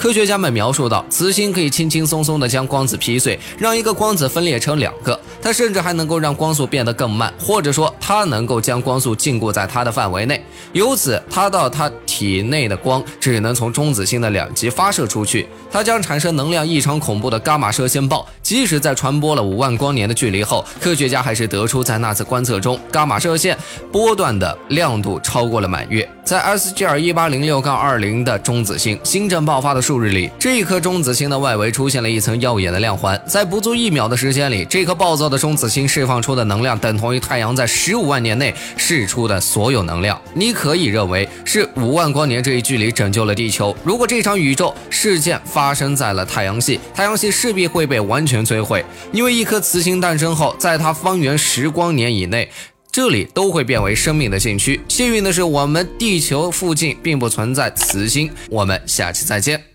科学家们描述到，磁芯可以轻轻松松地将光子劈碎，让一个光子分裂成两个。它甚至还能够让光速变得更慢，或者说它能够将光速禁锢在它的范围内。由此，它到它体内的光只能从中子星的两极发射出去，它将产生能量异常恐怖的伽马射线暴。即使在传播了五万光年的距离后，科学家还是得出在那次观测中，伽马射线波段的亮度超过了满月。在 SGR 一八零六杠二零的中子星星震爆发的数日里，这一颗中子星的外围出现了一层耀眼的亮环。在不足一秒的时间里，这颗暴躁的中子星释放出的能量等同于太阳在十五万年内释出的所有能量。你可以认为是五万光年这一距离拯救了地球。如果这场宇宙事件发生在了太阳系，太阳系势必会被完全摧毁，因为一颗磁星诞生后，在它方圆十光年以内。这里都会变为生命的禁区。幸运的是，我们地球附近并不存在磁星。我们下期再见。